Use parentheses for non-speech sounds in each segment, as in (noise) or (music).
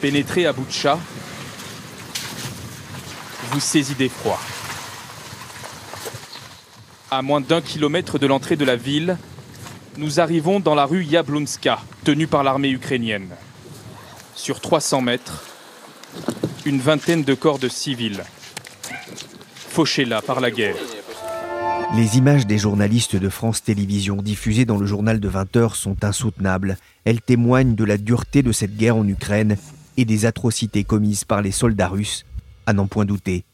Pénétrez à bout de vous saisit d'effroi. À moins d'un kilomètre de l'entrée de la ville, nous arrivons dans la rue Yablonska, tenue par l'armée ukrainienne. Sur 300 mètres, une vingtaine de corps de civils, fauchés là par la guerre. Les images des journalistes de France Télévisions diffusées dans le journal de 20 heures sont insoutenables. Elles témoignent de la dureté de cette guerre en Ukraine et des atrocités commises par les soldats russes, à n'en point douter.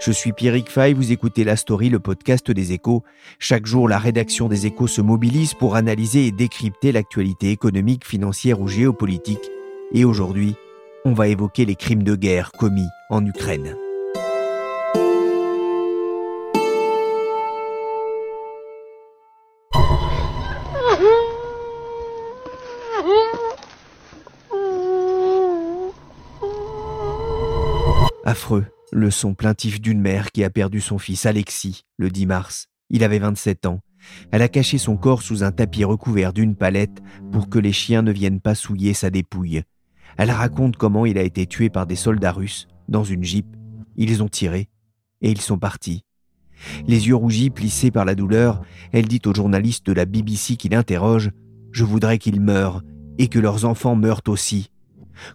Je suis Pierrick Fay, vous écoutez La Story, le podcast des échos. Chaque jour, la rédaction des échos se mobilise pour analyser et décrypter l'actualité économique, financière ou géopolitique. Et aujourd'hui, on va évoquer les crimes de guerre commis en Ukraine. Affreux, le son plaintif d'une mère qui a perdu son fils Alexis le 10 mars. Il avait 27 ans. Elle a caché son corps sous un tapis recouvert d'une palette pour que les chiens ne viennent pas souiller sa dépouille. Elle raconte comment il a été tué par des soldats russes dans une jeep. Ils ont tiré et ils sont partis. Les yeux rougis, plissés par la douleur, elle dit au journaliste de la BBC qui l'interroge Je voudrais qu'ils meurent et que leurs enfants meurent aussi,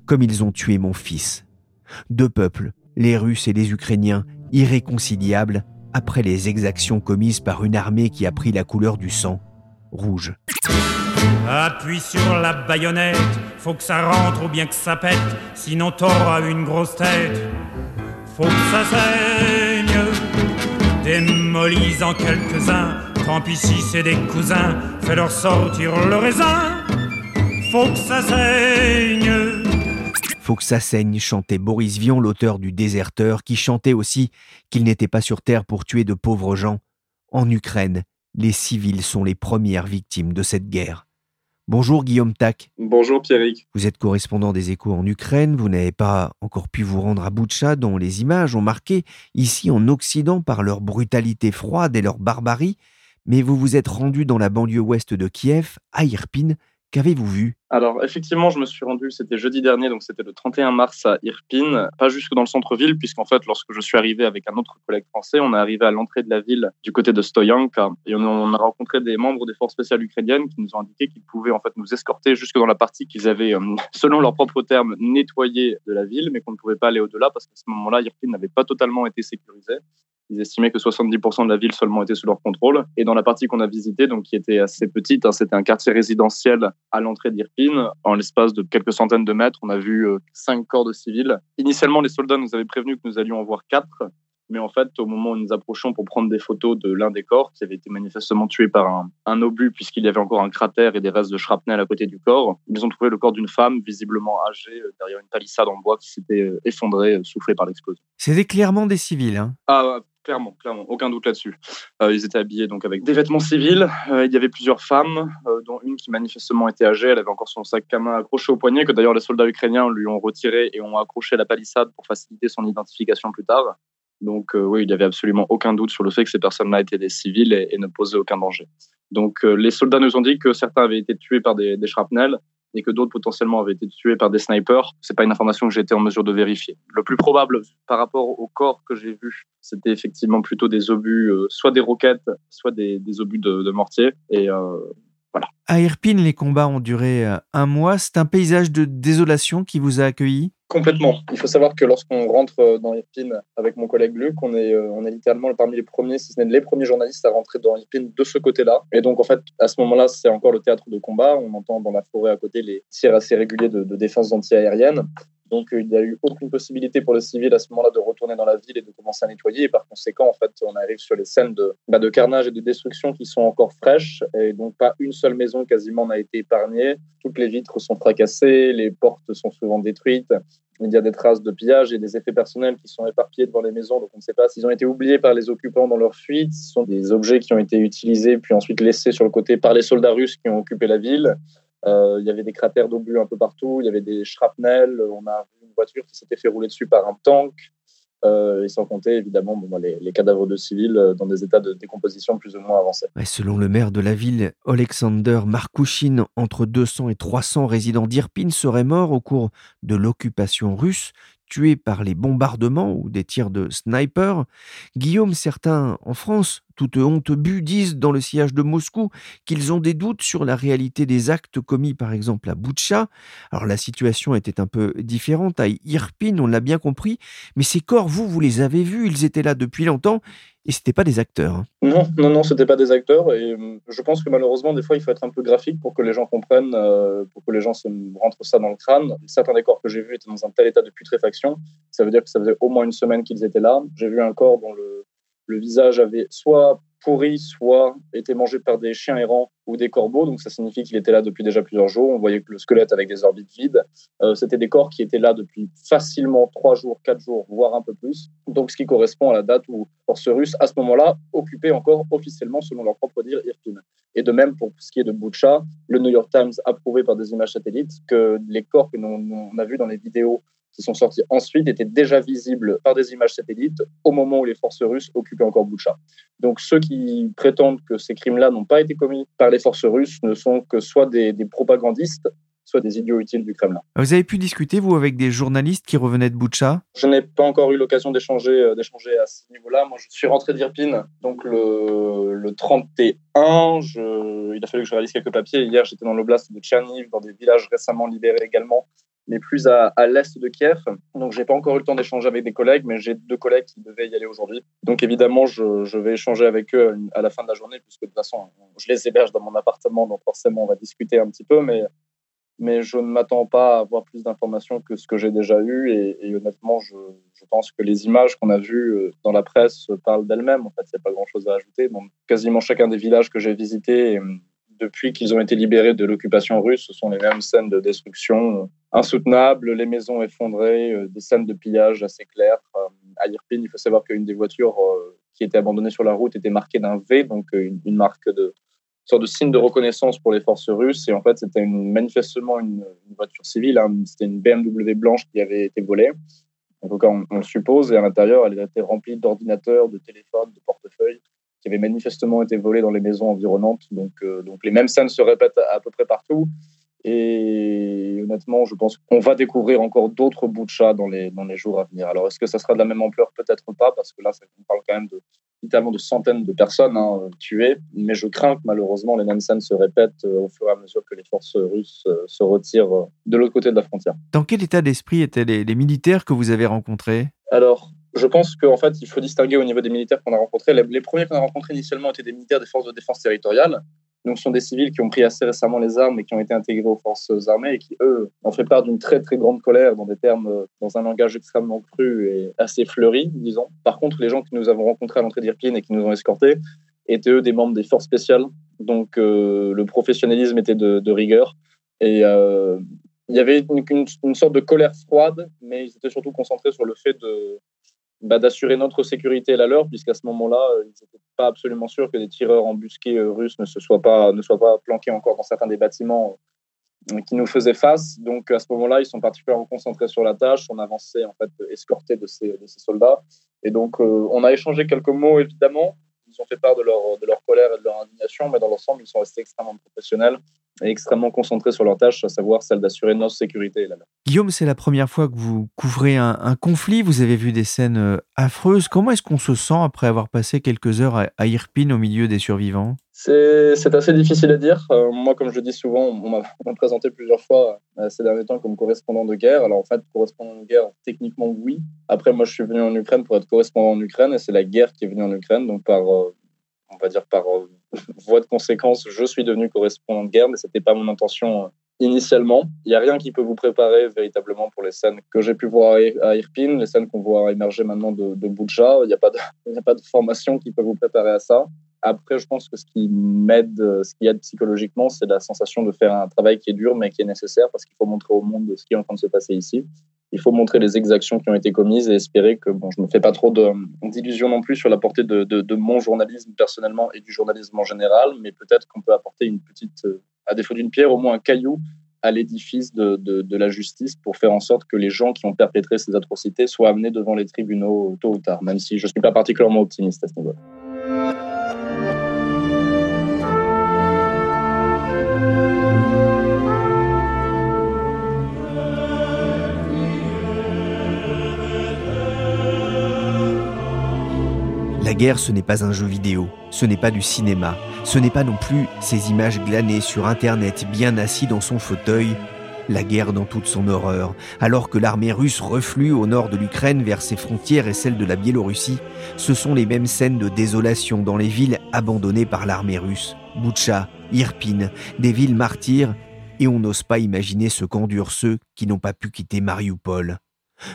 comme ils ont tué mon fils. Deux peuples, les Russes et les Ukrainiens, irréconciliables après les exactions commises par une armée qui a pris la couleur du sang, rouge. Appuie sur la baïonnette, faut que ça rentre ou bien que ça pète, sinon t'auras une grosse tête. Faut que ça saigne, démolis en quelques-uns, tant pis c'est des cousins, fais-leur sortir le raisin. Faut que ça saigne. Faut que ça saigne, chantait Boris Vian, l'auteur du Déserteur, qui chantait aussi qu'il n'était pas sur Terre pour tuer de pauvres gens. En Ukraine, les civils sont les premières victimes de cette guerre. Bonjour Guillaume Tac. Bonjour Pierrick. Vous êtes correspondant des échos en Ukraine, vous n'avez pas encore pu vous rendre à Boutcha dont les images ont marqué ici en Occident par leur brutalité froide et leur barbarie, mais vous vous êtes rendu dans la banlieue ouest de Kiev, à Irpin, Qu'avez-vous vu? Alors, effectivement, je me suis rendu, c'était jeudi dernier, donc c'était le 31 mars à Irpin, pas jusque dans le centre-ville, puisqu'en fait, lorsque je suis arrivé avec un autre collègue français, on est arrivé à l'entrée de la ville du côté de Stoyanka, et on a rencontré des membres des forces spéciales ukrainiennes qui nous ont indiqué qu'ils pouvaient en fait nous escorter jusque dans la partie qu'ils avaient, euh, (laughs) selon leurs propres termes, nettoyée de la ville, mais qu'on ne pouvait pas aller au-delà parce qu'à ce moment-là, Irpin n'avait pas totalement été sécurisé. Ils estimaient que 70% de la ville seulement était sous leur contrôle. Et dans la partie qu'on a visitée, donc qui était assez petite, hein, c'était un quartier résidentiel à l'entrée En l'espace de quelques centaines de mètres, on a vu euh, cinq corps de civils. Initialement, les soldats nous avaient prévenu que nous allions en voir quatre. Mais en fait, au moment où nous approchons pour prendre des photos de l'un des corps, qui avait été manifestement tué par un, un obus, puisqu'il y avait encore un cratère et des restes de shrapnel à côté du corps, ils ont trouvé le corps d'une femme visiblement âgée euh, derrière une palissade en bois qui s'était euh, effondrée, soufflée par l'explosion. C'était clairement des civils. Hein ah, clairement, clairement, aucun doute là-dessus. Euh, ils étaient habillés donc avec des vêtements civils. Euh, il y avait plusieurs femmes, euh, dont une qui manifestement était âgée. Elle avait encore son sac à main accroché au poignet, que d'ailleurs les soldats ukrainiens lui ont retiré et ont accroché à la palissade pour faciliter son identification plus tard. Donc oui, il n'y avait absolument aucun doute sur le fait que ces personnes-là étaient des civils et, ne posaient aucun danger. Donc les soldats nous ont dit que certains avaient été tués par des, des shrapnels, et que d'autres potentiellement avaient été tués par des snipers. C'est pas une information que j'ai été en mesure de vérifier. Le plus probable par rapport au corps que j'ai vu, c'était effectivement plutôt des obus, euh, soit des roquettes, soit des, obus de, de mortier. Et euh, voilà. À Irpine, les combats ont duré euh, un mois. C'est un paysage de désolation qui vous a accueilli Complètement. Il faut savoir que lorsqu'on rentre euh, dans Irpin avec mon collègue Luc, on est, euh, littéralement parmi les premiers, si ce n'est les premiers journalistes à rentrer dans Irpin de ce côté-là. Et donc, en fait, à ce moment-là, c'est encore le théâtre de combat. On entend dans la forêt à côté les tirs assez réguliers de, de défense anti-aérienne. Donc, il n'y a eu aucune possibilité pour les civils à ce moment-là de retourner dans la ville et de commencer à nettoyer. Et par conséquent, en fait, on arrive sur les scènes de, bah, de carnage et de destruction qui sont encore fraîches. Et donc, pas une seule maison quasiment n'a été épargnée. Toutes les vitres sont fracassées, les portes sont souvent détruites. Il y a des traces de pillage et des effets personnels qui sont éparpillés devant les maisons. Donc, on ne sait pas s'ils ont été oubliés par les occupants dans leur fuite. Ce sont des objets qui ont été utilisés puis ensuite laissés sur le côté par les soldats russes qui ont occupé la ville. Euh, il y avait des cratères d'obus un peu partout, il y avait des shrapnels, on a vu une voiture qui s'était fait rouler dessus par un tank, et sans compter évidemment les, cadavres de civils euh, dans des états de décomposition plus ou moins avancés. selon le maire de la ville, Alexander Markouchine, entre 200 et 300 résidents d'Irpin seraient morts au cours de l'occupation russe tués par les bombardements ou des tirs de sniper. Guillaume, certains en France, toute honte bu, disent dans le sillage de Moscou qu'ils ont des doutes sur la réalité des actes commis par exemple à Boutcha. Alors la situation était un peu différente à Irpin, on l'a bien compris, mais ces corps, vous, vous les avez vus, ils étaient là depuis longtemps et c'était pas des acteurs. Hein. Non, non, non, c'était pas des acteurs. Et euh, je pense que malheureusement, des fois, il faut être un peu graphique pour que les gens comprennent, euh, pour que les gens se rentrent ça dans le crâne. Certains des corps que j'ai vus étaient dans un tel état de putréfaction. Ça veut dire que ça faisait au moins une semaine qu'ils étaient là. J'ai vu un corps dont le, le visage avait soit pourri, soit été mangé par des chiens errants ou des corbeaux. Donc ça signifie qu'il était là depuis déjà plusieurs jours. On voyait que le squelette avec des orbites vides. Euh, C'était des corps qui étaient là depuis facilement trois jours, quatre jours, voire un peu plus. Donc ce qui correspond à la date où forces russes, à ce moment-là, occupaient encore officiellement, selon leur propre dire, Irpin. Et de même pour ce qui est de Boucha, le New York Times a prouvé par des images satellites que les corps que l'on a vus dans les vidéos qui sont sortis ensuite étaient déjà visibles par des images satellites au moment où les forces russes occupaient encore Boucha. Donc ceux qui prétendent que ces crimes-là n'ont pas été commis par les forces russes ne sont que soit des, des propagandistes, soit des idiots utiles du Kremlin. Vous avez pu discuter, vous, avec des journalistes qui revenaient de Boucha? Je n'ai pas encore eu l'occasion d'échanger, euh, d'échanger à ce niveau-là. Moi, je suis rentré d'Irpine, donc le, le 31. Je, il a fallu que je réalise quelques papiers. Hier, j'étais dans l'oblast de Tcherniv, dans des villages récemment libérés également, mais plus à, l'est de Kiev. Donc, j'ai pas encore eu le temps d'échanger avec des collègues, mais j'ai deux collègues qui devaient y aller aujourd'hui. Donc, évidemment, je, vais échanger avec eux à la fin de la journée, puisque de toute façon, je les héberge dans mon appartement, donc forcément, on va discuter un petit peu, mais mais je ne m'attends pas à avoir plus d'informations que ce que j'ai déjà eu. Et, honnêtement, je, pense que les images qu'on a vues euh, dans la presse parlent d'elles-mêmes. En fait, il n'y a pas grand-chose à ajouter. Dans quasiment chacun des villages que j'ai visités, depuis qu'ils ont été libérés de l'occupation russe, ce sont les mêmes scènes de destruction insoutenables, les maisons effondrées, euh, des scènes de pillage assez claires. Euh, à Irpin, il faut savoir qu'une des voitures qui était abandonnée sur la route était marquée d'un V, donc une, marque de, sorte de signe de reconnaissance pour les forces russes. Et en fait, c'était manifestement une, une, voiture civile. Hein. C'était une BMW blanche qui avait été volée. En tout cas, on, on le suppose. Et à l'intérieur, elle était remplie d'ordinateurs, de téléphones, de portefeuilles qui avaient manifestement été volés dans les maisons environnantes. Donc, euh, donc les mêmes scènes se répètent à, peu près partout. Et honnêtement, je pense qu'on va découvrir encore d'autres bouts de chat dans les, dans les jours à venir. Alors, est-ce que ça sera de la même ampleur? Peut-être pas, parce que là, on parle quand même de, littéralement de centaines de personnes hein, tuées. Mais je crains que malheureusement, les mêmes scènes se répètent euh, au fur et à mesure que les forces russes euh, se retirent de l'autre côté de la frontière. Dans quel état d'esprit étaient les militaires que vous avez rencontrés? Alors, je pense qu'en fait, il faut distinguer au niveau des militaires qu'on a rencontrés. Les, premiers qu'on a rencontrés initialement étaient des militaires des forces de défense territoriale. Donc, ce sont des civils qui ont pris assez récemment les armes et qui ont été intégrés aux forces armées et qui, eux, ont fait part d'une très, très grande colère dans des termes, dans un langage extrêmement cru et assez fleuri, disons. Par contre, les gens que nous avons rencontrés à l'entrée d'Irpine et qui nous ont escortés étaient, eux, des membres des forces spéciales. Donc, euh, le professionnalisme était de, de rigueur. Et euh, il y avait une, sorte de colère froide, mais ils étaient surtout concentrés sur le fait de, bah, d'assurer notre sécurité et la leur, puisqu'à ce moment-là, ils n'étaient pas absolument sûrs que des tireurs embusqués russes ne se soient pas, ne soient pas planqués encore dans certains des bâtiments qui nous faisaient face. Donc à ce moment-là, ils sont particulièrement concentrés sur la tâche. On avançait en fait escorté de ces, de ces soldats. Et donc euh, on a échangé quelques mots évidemment. Ils ont fait part de leur, de leur colère et de leur indignation, mais dans l'ensemble, ils sont restés extrêmement professionnels et extrêmement concentrés sur leur tâche, à savoir celle d'assurer notre sécurité. Là Guillaume, c'est la première fois que vous couvrez un, un, conflit. Vous avez vu des scènes euh, affreuses. Comment est-ce qu'on se sent après avoir passé quelques heures à, à Irpin au milieu des survivants? C'est assez difficile à dire. Euh, moi, comme je dis souvent, on m'a présenté plusieurs fois euh, ces derniers temps comme correspondant de guerre. Alors, en fait, correspondant de guerre, techniquement, oui. Après, moi, je suis venu en Ukraine pour être correspondant en Ukraine et c'est la guerre qui est venue en Ukraine. Donc, par, euh, on va dire, par (laughs) voie de conséquence, je suis devenu correspondant de guerre, mais ce n'était pas mon intention initialement. Il n'y a rien qui peut vous préparer véritablement pour les scènes que j'ai pu voir à Irpin, les scènes qu'on voit émerger maintenant de, de. Il n'y a, (laughs) a pas de formation qui peut vous préparer à ça. Après, je pense que ce qui m'aide, ce qui aide psychologiquement, c'est la sensation de faire un travail qui est dur, mais qui est nécessaire parce qu'il faut montrer au monde ce qui est en train de se passer ici. Il faut montrer les exactions qui ont été commises et espérer que bon, je ne me fais pas trop d'illusions non plus sur la portée de, mon journalisme personnellement et du journalisme en général, mais peut-être qu'on peut apporter une petite, à défaut d'une pierre, au moins un caillou à l'édifice de, de, la justice pour faire en sorte que les gens qui ont perpétré ces atrocités soient amenés devant les tribunaux tôt ou tard, même si je ne suis pas particulièrement optimiste à ce niveau. La guerre, ce n'est pas un jeu vidéo, ce n'est pas du cinéma, ce n'est pas non plus ces images glanées sur Internet bien assis dans son fauteuil. La guerre dans toute son horreur, alors que l'armée russe reflue au nord de l'Ukraine vers ses frontières et celles de la Biélorussie, ce sont les mêmes scènes de désolation dans les villes abandonnées par l'armée russe. Boutcha, Irpin, des villes martyrs, et on n'ose pas imaginer ce qu'endurent ceux qui n'ont pas pu quitter Mariupol.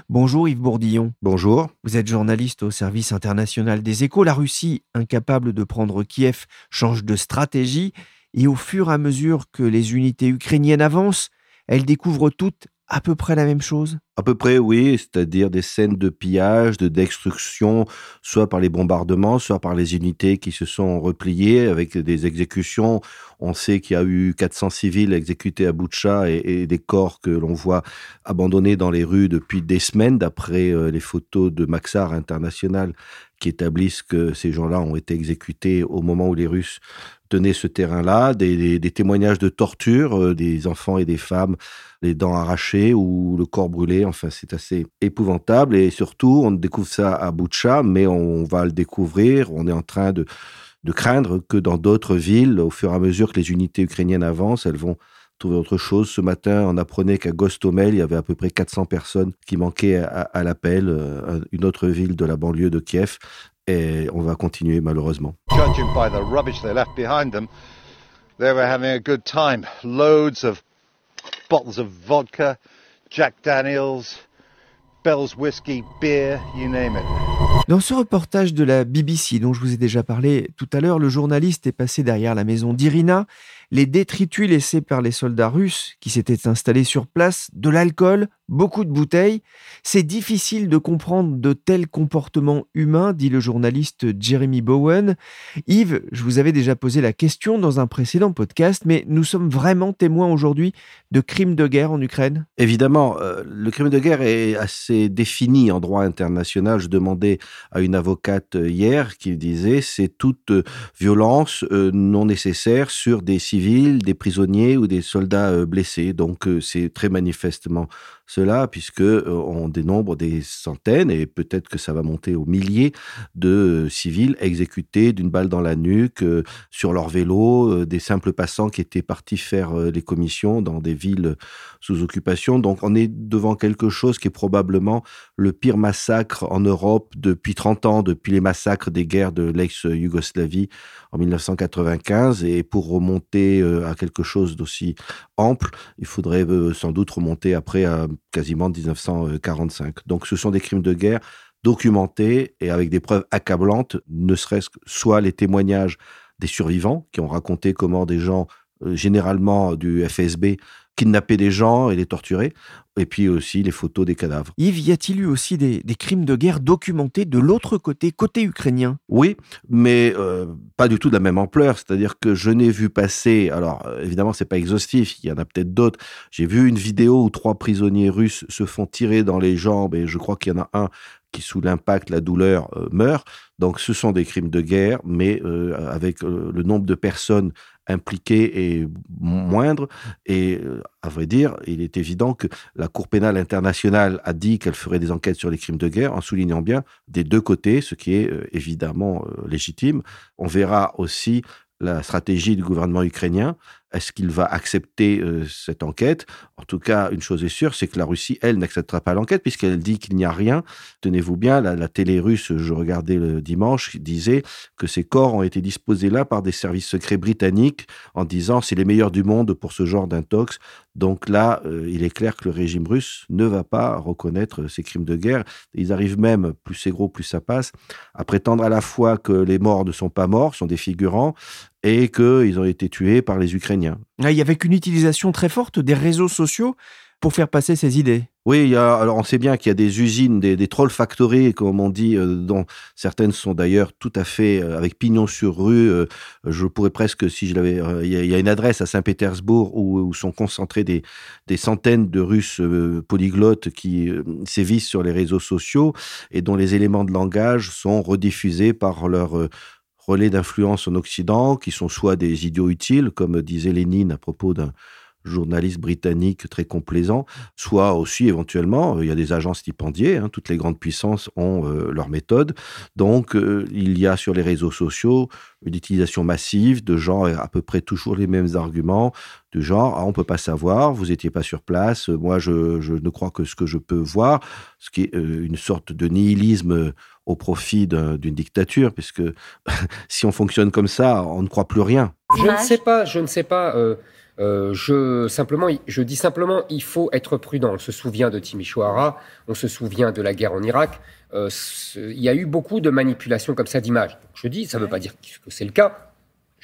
Bonjour Yves Bourdillon. Bonjour. Vous êtes journaliste au service international des échos. La Russie, incapable de prendre Kiev, change de stratégie et au fur et à mesure que les unités ukrainiennes avancent, elles découvrent toutes à peu près la même chose? À peu près, oui, c'est-à-dire des scènes de pillage, de destruction, soit par les bombardements, soit par les unités qui se sont repliées avec des exécutions. On sait qu'il y a eu 400 civils exécutés à Boutcha et, des corps que l'on voit abandonnés dans les rues depuis des semaines, d'après euh, les photos de Maxar International qui établissent que ces gens-là ont été exécutés au moment où les Russes tenaient ce terrain-là, des, témoignages de torture, euh, des enfants et des femmes les dents arrachées ou le corps brûlé. Enfin, c'est assez épouvantable. Et surtout, on découvre ça à Boucha, mais on va le découvrir. On est en train de, craindre que dans d'autres villes, au fur et à mesure que les unités ukrainiennes avancent, elles vont trouver autre chose. Ce matin, on apprenait qu'à Gostomel, il y avait à peu près 400 personnes qui manquaient à, l'appel, euh, une autre ville de la banlieue de Kiev. Et on va continuer malheureusement. Judging by the rubbish they left behind them, they were having a good time. Loads of bottles of vodka, Jack Daniels, Bell's whiskey, beer, you name it. Dans ce reportage de la BBC dont je vous ai déjà parlé tout à l'heure, le journaliste est passé derrière la maison d'Irina les détritus laissés par les soldats russes qui s'étaient installés sur place, de l'alcool, beaucoup de bouteilles. C'est difficile de comprendre de tels comportements humains, dit le journaliste Jeremy Bowen. Yves, je vous avais déjà posé la question dans un précédent podcast, mais nous sommes vraiment témoins aujourd'hui de crimes de guerre en Ukraine? Évidemment, euh, le crime de guerre est assez défini en droit international. Je demandais à une avocate hier qui disait c'est toute violence euh, non nécessaire sur des civils des prisonniers ou des soldats euh, blessés. Donc euh, c'est très manifestement cela, puisque euh, on dénombre des centaines et peut-être que ça va monter aux milliers de civils exécutés d'une balle dans la nuque sur leur vélo, des simples passants qui étaient partis faire les commissions dans des villes sous occupation. Donc on est devant quelque chose qui est probablement le pire massacre en Europe depuis 30 ans, depuis les massacres des guerres de l'ex-Yougoslavie en 1995. Et pour remonter euh, à quelque chose d'aussi ample, il faudrait euh, sans doute remonter après à quasiment 1945. Donc ce sont des crimes de guerre documentés et avec des preuves accablantes, ne serait-ce que soit les témoignages des survivants qui ont raconté comment des gens, euh, généralement du FSB, kidnapper des gens et les torturer, et puis aussi les photos des cadavres. Yves, y a-t-il eu aussi des, crimes de guerre documentés de l'autre côté, côté ukrainien? Oui, mais euh, pas du tout de la même ampleur. C'est-à-dire que je n'ai vu passer, alors euh, évidemment c'est pas exhaustif, il y en a peut-être d'autres. J'ai vu une vidéo où trois prisonniers russes se font tirer dans les jambes, et je crois qu'il y en a un qui, sous l'impact, la douleur, euh, meurt. Donc ce sont des crimes de guerre, mais avec le nombre de personnes impliqué est moindre. Et euh, à vrai dire, il est évident que la Cour pénale internationale a dit qu'elle ferait des enquêtes sur les crimes de guerre en soulignant bien des deux côtés, ce qui est euh, évidemment euh, légitime. On verra aussi la stratégie du gouvernement ukrainien. Est-ce qu'il va accepter euh, cette enquête? En tout cas, une chose est sûre, c'est que la Russie, elle, n'acceptera pas l'enquête puisqu'elle dit qu'il n'y a rien. Tenez-vous bien, la, télé russe, je regardais le dimanche, disait que ces corps ont été disposés là par des services secrets britanniques en disant c'est les meilleurs du monde pour ce genre d'intox. Donc là, euh, il est clair que le régime russe ne va pas reconnaître ces crimes de guerre. Ils arrivent même, plus c'est gros, plus ça passe, à prétendre à la fois que les morts ne sont pas morts, sont des figurants, et qu'ils ont été tués par les Ukrainiens. Ah, il y avait une utilisation très forte des réseaux sociaux pour faire passer ces idées. Oui, il y a, alors on sait bien qu'il y a des usines, des, des troll factories, comme on dit, euh, dont certaines sont d'ailleurs tout à fait euh, avec pignon sur rue. Euh, je pourrais presque, si je l'avais, il y, a une adresse à Saint-Pétersbourg où, où, sont concentrés des, des centaines de Russes polyglottes qui sévissent sur les réseaux sociaux et dont les éléments de langage sont rediffusés par leur relais d'influence en Occident, qui sont soit des idiots utiles, comme disait Lénine à propos d'un journaliste britannique très complaisant, soit aussi éventuellement, euh, il y a des agents stipendiés, hein, toutes les grandes puissances ont euh, leur méthode. Donc, euh, il y a sur les réseaux sociaux une utilisation massive de gens à peu près toujours les mêmes arguments, du genre ah, on peut pas savoir, vous étiez pas sur place, moi je, je, ne crois que ce que je peux voir, ce qui est une sorte de nihilisme au profit d'une dictature, puisque (laughs) si on fonctionne comme ça, on ne croit plus rien. Je ne sais pas, je ne sais pas. Euh, je, simplement, je dis simplement, il faut être prudent. On se souvient de Timisoara, on se souvient de la guerre en Irak. Euh, il y a eu beaucoup de manipulations comme ça d'images. Je dis, ça ne veut pas dire que c'est le cas,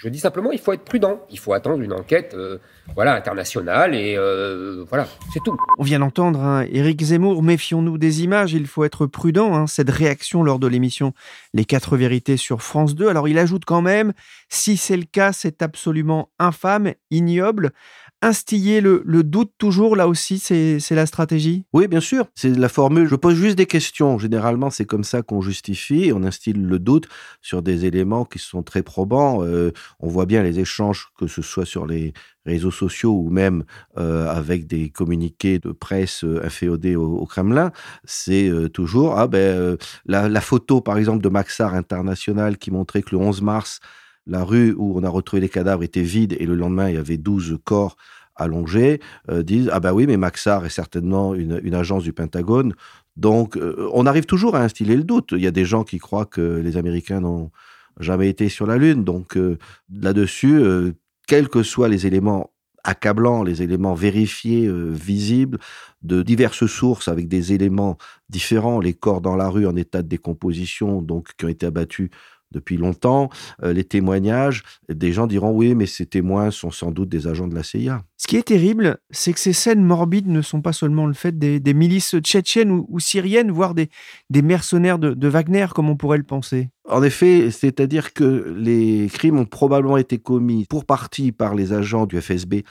je dis simplement, il faut être prudent. Il faut attendre une enquête euh, voilà, internationale et euh, voilà, c'est tout. On vient d'entendre hein, Éric Zemmour, méfions-nous des images, il faut être prudent. Hein, cette réaction lors de l'émission Les Quatre Vérités sur France 2. Alors il ajoute quand même, si c'est le cas, c'est absolument infâme, ignoble instiller le, doute toujours, là aussi, c'est la stratégie? Oui, bien sûr. C'est la formule. Je pose juste des questions. Généralement, c'est comme ça qu'on justifie. On instille le doute sur des éléments qui sont très probants. Euh, on voit bien les échanges, que ce soit sur les réseaux sociaux ou même euh, avec des communiqués de presse euh, inféodés au, Kremlin, c'est toujours ah ben la, la, photo par exemple de Maxar International qui montrait que le 11 mars la rue où on a retrouvé les cadavres était vide et le lendemain, il y avait 12 corps allongés, euh, disent Ah ben oui, mais Maxar est certainement une, agence du Pentagone. Donc, euh, on arrive toujours à instiller le doute. Il y a des gens qui croient que les Américains n'ont jamais été sur la Lune. Donc, euh, là-dessus, quels que soient les éléments accablants, les éléments vérifiés, visibles, de diverses sources avec des éléments différents, les corps dans la rue en état de décomposition, donc qui ont été abattus depuis longtemps. Euh, les témoignages, des gens diront oui, mais ces témoins sont sans doute des agents de la CIA. Ce qui est terrible, c'est que ces scènes morbides ne sont pas seulement le fait des, milices tchétchènes ou, syriennes, voire des, mercenaires de, Wagner, comme on pourrait le penser. En effet, c'est-à-dire que les crimes ont probablement été commis pour partie par les agents du FSB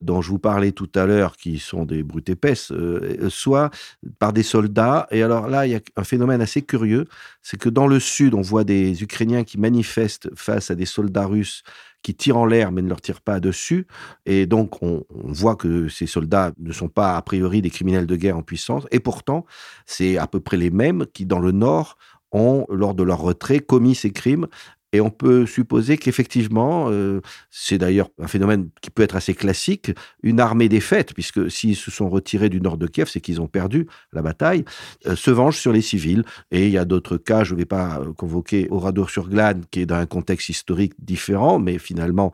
dont je vous parlais tout à l'heure, qui sont des brutes épaisses, euh, soit par des soldats. Et alors là, il y a un phénomène assez curieux, c'est que dans le sud, on voit des Ukrainiens qui manifestent face à des soldats russes qui tirent en l'air mais ne leur tirent pas dessus. Et donc, on, on, voit que ces soldats ne sont pas a priori des criminels de guerre en puissance. Et pourtant, c'est à peu près les mêmes qui, dans le nord, ont, lors de leur retrait, commis ces crimes et on peut supposer qu'effectivement, euh, c'est d'ailleurs un phénomène qui peut être assez classique, une armée défaite, puisque s'ils se sont retirés du nord de Kiev, c'est qu'ils ont perdu la bataille, euh, se venge sur les civils. Et il y a d'autres cas, je ne vais pas euh, convoquer Oradour-sur-Glane, qui est dans un contexte historique différent, mais finalement,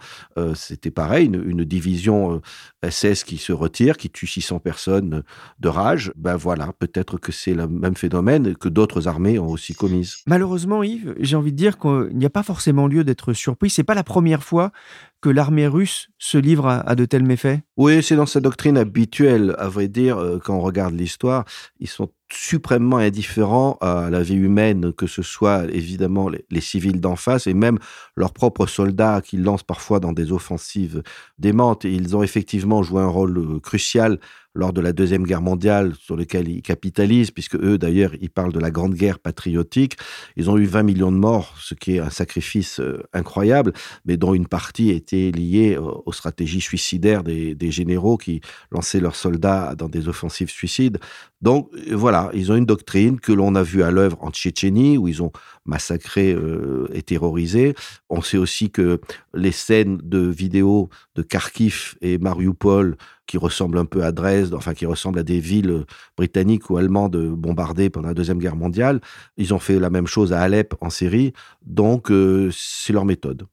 c'était pareil, une, division SS qui se retire, qui tue 600 personnes de rage. Ben voilà, peut-être que c'est le même phénomène que d'autres armées ont aussi commise. Malheureusement, Yves, j'ai envie de dire qu'il n'y a pas forcément lieu d'être surpris. C'est pas la première fois que l'armée russe se livre à, de tels méfaits Oui, c'est dans sa doctrine habituelle. À vrai dire, euh, quand on regarde l'histoire, ils sont suprêmement indifférents à la vie humaine, que ce soit évidemment les, civils d'en face et même leurs propres soldats qui lancent parfois dans des offensives démentes. Ils ont effectivement joué un rôle euh, crucial lors de la Deuxième Guerre mondiale, sur lequel ils capitalisent, puisque eux, d'ailleurs, ils parlent de la Grande Guerre patriotique. Ils ont eu 20 millions de morts, ce qui est un sacrifice euh, incroyable, mais dont une partie était liée aux stratégies suicidaires des, généraux qui lançaient leurs soldats dans des offensives suicides. Donc euh, voilà, ils ont une doctrine que l'on a vue à l'œuvre en Tchétchénie, où ils ont massacré euh, et terrorisé. On sait aussi que les scènes de vidéos de Kharkiv et Mariupol, qui ressemblent un peu à Dresde, enfin qui ressemblent à des villes britanniques ou allemandes bombardées pendant la Deuxième Guerre mondiale, ils ont fait la même chose à Alep en Syrie, donc euh, c'est leur méthode.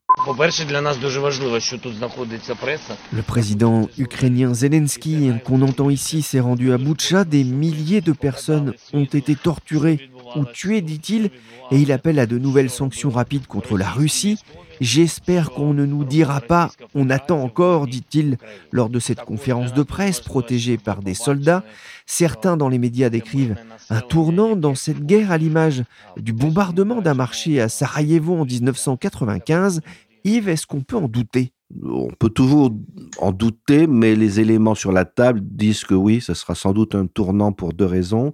Le président ukrainien Zelensky, qu'on entend ici, s'est rendu à Boutcha. Des milliers de personnes ont été torturées ou tuées, dit-il, et il appelle à de nouvelles sanctions rapides contre la Russie. J'espère qu'on ne nous dira pas on attend encore, dit-il, lors de cette conférence de presse protégée par des soldats. Certains dans les médias décrivent un tournant dans cette guerre à l'image du bombardement d'un marché à Sarajevo en 1995. Yves, est-ce qu'on peut en douter? On peut toujours en douter, mais les éléments sur la table disent que oui, ce sera sans doute un tournant pour deux raisons.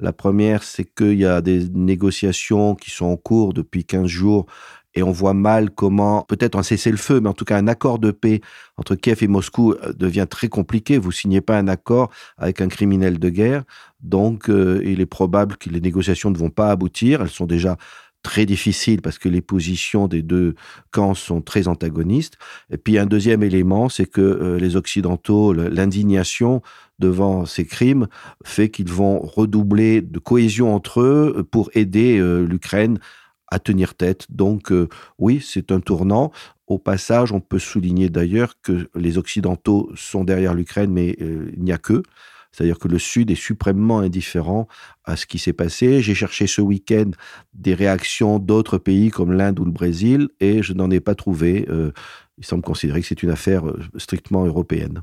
La première, c'est qu'il y a des négociations qui sont en cours depuis 15 jours et on voit mal comment, peut-être un cessez-le-feu, mais en tout cas un accord de paix entre Kiev et Moscou euh, devient très compliqué. Vous signez pas un accord avec un criminel de guerre, donc euh, il est probable que les négociations ne vont pas aboutir. Elles sont déjà très difficiles parce que les positions des deux camps sont très antagonistes. Et puis un deuxième élément, c'est que euh, les Occidentaux, l'indignation devant ces crimes fait qu'ils vont redoubler de cohésion entre eux pour aider l'Ukraine à tenir tête. Donc euh, oui, c'est un tournant. Au passage, on peut souligner d'ailleurs que les Occidentaux sont derrière l'Ukraine, mais euh, il n'y a que. C'est-à-dire que le Sud est suprêmement indifférent à ce qui s'est passé. J'ai cherché ce week-end des réactions d'autres pays comme l'Inde ou le Brésil et je n'en ai pas trouvé. Euh, il semble considérer que c'est une affaire strictement européenne.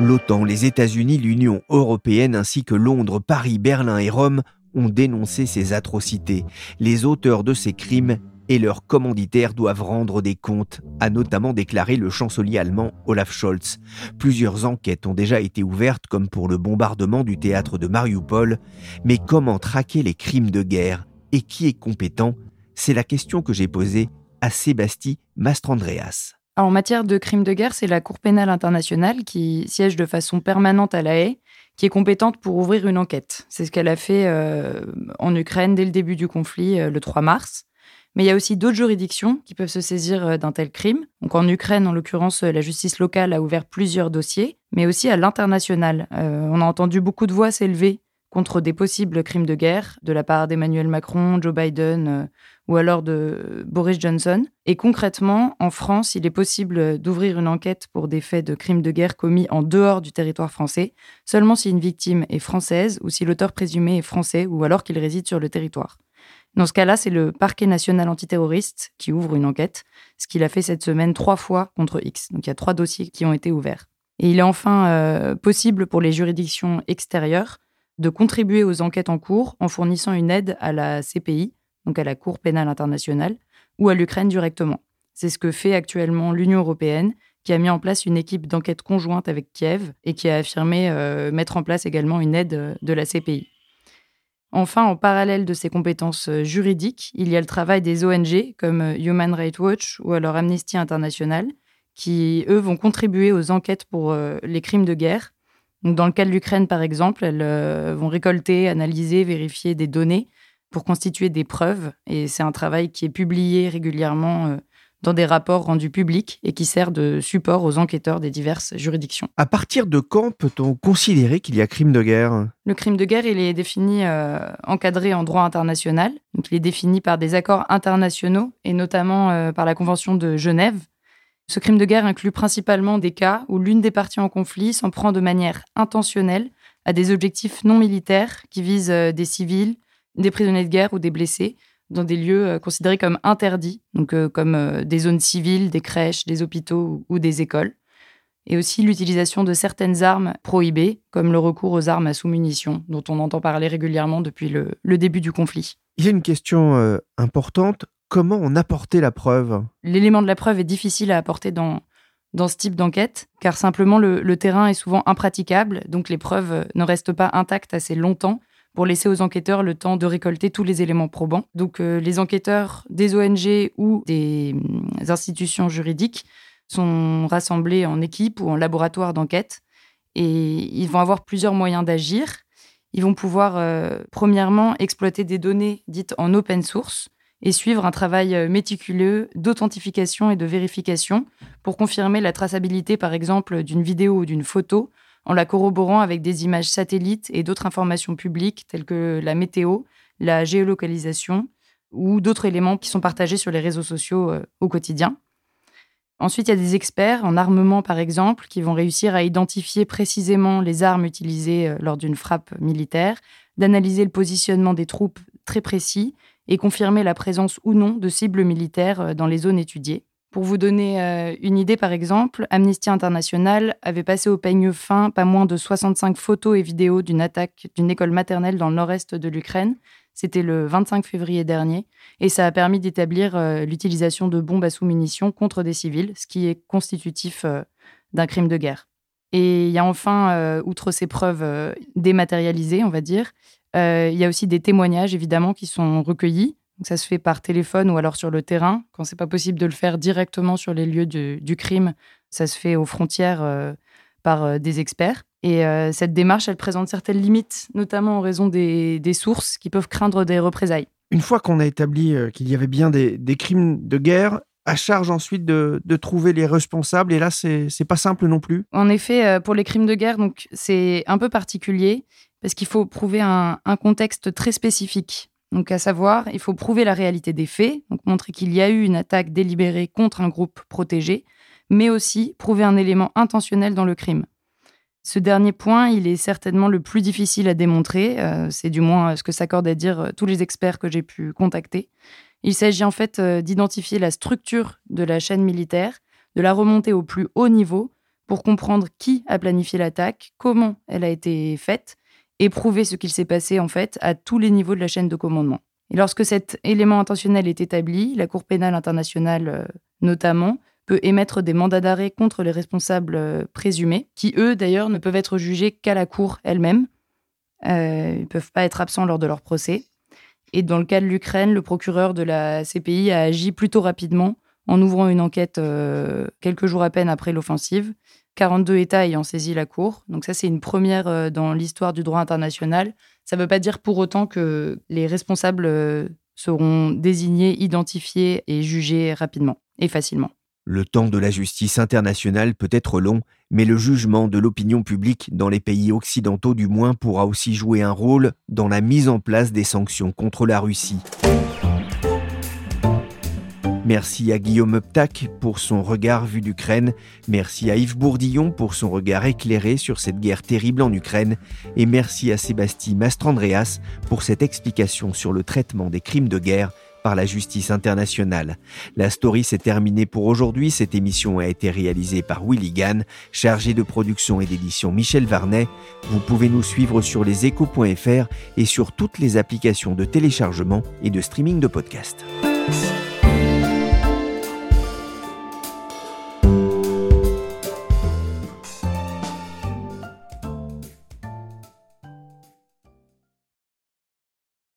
L'OTAN, les États-Unis, l'Union européenne ainsi que Londres, Paris, Berlin et Rome ont dénoncé ces atrocités. Les auteurs de ces crimes et leurs commanditaires doivent rendre des comptes, a notamment déclaré le chancelier allemand Olaf Scholz. Plusieurs enquêtes ont déjà été ouvertes, comme pour le bombardement du théâtre de Mariupol, mais comment traquer les crimes de guerre et qui est compétent? C'est la question que j'ai posée à Sébastien Mastrandreas. En matière de crimes de guerre, c'est la Cour pénale internationale qui siège de façon permanente à La Haye qui est compétente pour ouvrir une enquête. C'est ce qu'elle a fait euh, en Ukraine dès le début du conflit, euh, le 3 mars. Mais il y a aussi d'autres juridictions qui peuvent se saisir euh, d'un tel crime. Donc en Ukraine, en l'occurrence, la justice locale a ouvert plusieurs dossiers, mais aussi à l'international. on a entendu beaucoup de voix s'élever contre des possibles crimes de guerre de la part d'Emmanuel Macron, Joe Biden ou alors de Boris Johnson. Et concrètement, en France, il est possible d'ouvrir une enquête pour des faits de crimes de guerre commis en dehors du territoire français, seulement si une victime est française ou si l'auteur présumé est français ou alors qu'il réside sur le territoire. Dans ce cas-là, c'est le parquet national antiterroriste qui ouvre une enquête, ce qu'il a fait cette semaine trois fois contre X. Donc il y a trois dossiers qui ont été ouverts. Et il est enfin euh, possible pour les juridictions extérieures de contribuer aux enquêtes en cours en fournissant une aide à la CPI, donc à la Cour pénale internationale, ou à l'Ukraine directement. C'est ce que fait actuellement l'Union européenne, qui a mis en place une équipe d'enquête conjointe avec Kiev et qui a affirmé euh, mettre en place également une aide euh, de la CPI. Enfin, en parallèle de ces compétences euh, juridiques, il y a le travail des ONG comme Human Rights Watch ou alors Amnesty International, qui, eux, vont contribuer aux enquêtes pour les crimes de guerre. Donc, dans le cas de l'Ukraine, par exemple, elles vont récolter, analyser, vérifier des données pour constituer des preuves. Et c'est un travail qui est publié régulièrement euh, dans des rapports rendus publics et qui sert de support aux enquêteurs des diverses juridictions. À partir de quand peut-on considérer qu'il y a crime de guerre? Le crime de guerre, il est défini, euh, encadré en droit international. Donc, il est défini par des accords internationaux et notamment euh, par la Convention de Genève. Ce crime de guerre inclut principalement des cas où l'une des parties en conflit s'en prend de manière intentionnelle à des objectifs non militaires qui visent des civils, des prisonniers de guerre ou des blessés dans des lieux euh, considérés comme interdits, donc euh, comme euh, des zones civiles, des crèches, des hôpitaux ou, des écoles. Et aussi l'utilisation de certaines armes prohibées, comme le recours aux armes à sous-munitions, dont on entend parler régulièrement depuis le, début du conflit. Il y a une question importante. Comment on apportait la preuve? L'élément de la preuve est difficile à apporter dans, dans ce type d'enquête, car simplement le, le, terrain est souvent impraticable, donc les preuves ne restent pas intactes assez longtemps pour laisser aux enquêteurs le temps de récolter tous les éléments probants. Donc euh, les enquêteurs des ONG ou des hum, institutions juridiques sont rassemblés en équipe ou en laboratoire d'enquête et ils vont avoir plusieurs moyens d'agir. Ils vont pouvoir, euh, premièrement, exploiter des données dites en open source et suivre un travail euh, méticuleux d'authentification et de vérification pour confirmer la traçabilité, par exemple, d'une vidéo ou d'une photo en la corroborant avec des images satellites et d'autres informations publiques telles que la météo, la géolocalisation, ou d'autres éléments qui sont partagés sur les réseaux sociaux euh, au quotidien. Ensuite, il y a des experts en armement, par exemple, qui vont réussir à identifier précisément les armes utilisées euh, lors d'une frappe militaire, d'analyser le positionnement des troupes très précis et confirmer la présence ou non de cibles militaires euh, dans les zones étudiées. Pour vous donner euh, une idée, par exemple, Amnesty International avait passé au peigne fin pas moins de 65 photos et vidéos d'une attaque d'une école maternelle dans le nord-est de l'Ukraine. C'était le 25 février dernier, et ça a permis d'établir euh, l'utilisation de bombes à sous-munitions contre des civils, ce qui est constitutif euh, d'un crime de guerre. Et il y a enfin, outre ces preuves dématérialisées, on va dire, il y a aussi des témoignages, évidemment, qui sont recueillis ça se fait par téléphone ou alors sur le terrain. Quand c'est pas possible de le faire directement sur les lieux du, crime, ça se fait aux frontières euh, par euh, des experts. Et euh, cette démarche, elle présente certaines limites, notamment en raison des, sources qui peuvent craindre des représailles. Une fois qu'on a établi qu'il y avait bien des, crimes de guerre, à charge ensuite de, trouver les responsables. Et là, c'est pas simple non plus. En effet, pour les crimes de guerre, donc c'est un peu particulier parce qu'il faut prouver un, un contexte très spécifique. Donc, à savoir, il faut prouver la réalité des faits, donc montrer qu'il y a eu une attaque délibérée contre un groupe protégé, mais aussi prouver un élément intentionnel dans le crime. Ce dernier point, il est certainement le plus difficile à démontrer, euh, c'est du moins ce que s'accordent à dire euh, tous les experts que j'ai pu contacter. Il s'agit en fait euh, d'identifier la structure de la chaîne militaire, de la remonter au plus haut niveau pour comprendre qui a planifié l'attaque, comment elle a été faite et prouver ce qu'il s'est passé en fait à tous les niveaux de la chaîne de commandement. Et lorsque cet élément intentionnel est établi, la Cour pénale internationale euh, notamment peut émettre des mandats d'arrêt contre les responsables euh, présumés, qui eux d'ailleurs ne peuvent être jugés qu'à la Cour elle-même. Euh, ils ne peuvent pas être absents lors de leur procès. Et dans le cas de l'Ukraine, le procureur de la CPI a agi plutôt rapidement en ouvrant une enquête quelques jours à peine après l'offensive 42 États ayant saisi la Cour. Donc ça, c'est une première euh, dans l'histoire du droit international. Ça ne veut pas dire pour autant que les responsables euh, seront désignés, identifiés et jugés rapidement et facilement. Le temps de la justice internationale peut être long, mais le jugement de l'opinion publique dans les pays occidentaux du moins pourra aussi jouer un rôle dans la mise en place des sanctions contre la Russie. Merci à Guillaume Ptak pour son regard vu d'Ukraine. Merci à Yves Bourdillon pour son regard éclairé sur cette guerre terrible en Ukraine. Et merci à Sébastien Mastrandreas pour cette explication sur le traitement des crimes de guerre par la justice internationale. La story s'est terminée pour aujourd'hui. Cette émission a été réalisée par Willy Gann, chargé de production et d'édition Michel Varnet. Vous pouvez nous suivre sur leséchos.fr et sur toutes les applications de téléchargement et de streaming de podcasts.